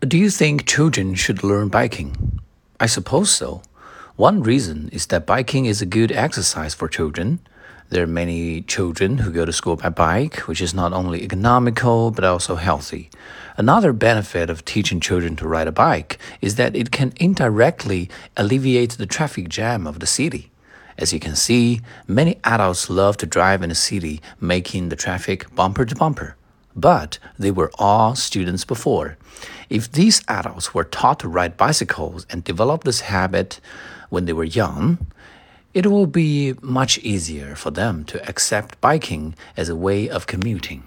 Do you think children should learn biking? I suppose so. One reason is that biking is a good exercise for children. There are many children who go to school by bike, which is not only economical but also healthy. Another benefit of teaching children to ride a bike is that it can indirectly alleviate the traffic jam of the city. As you can see, many adults love to drive in a city, making the traffic bumper to bumper. But they were all students before. If these adults were taught to ride bicycles and develop this habit when they were young, it will be much easier for them to accept biking as a way of commuting.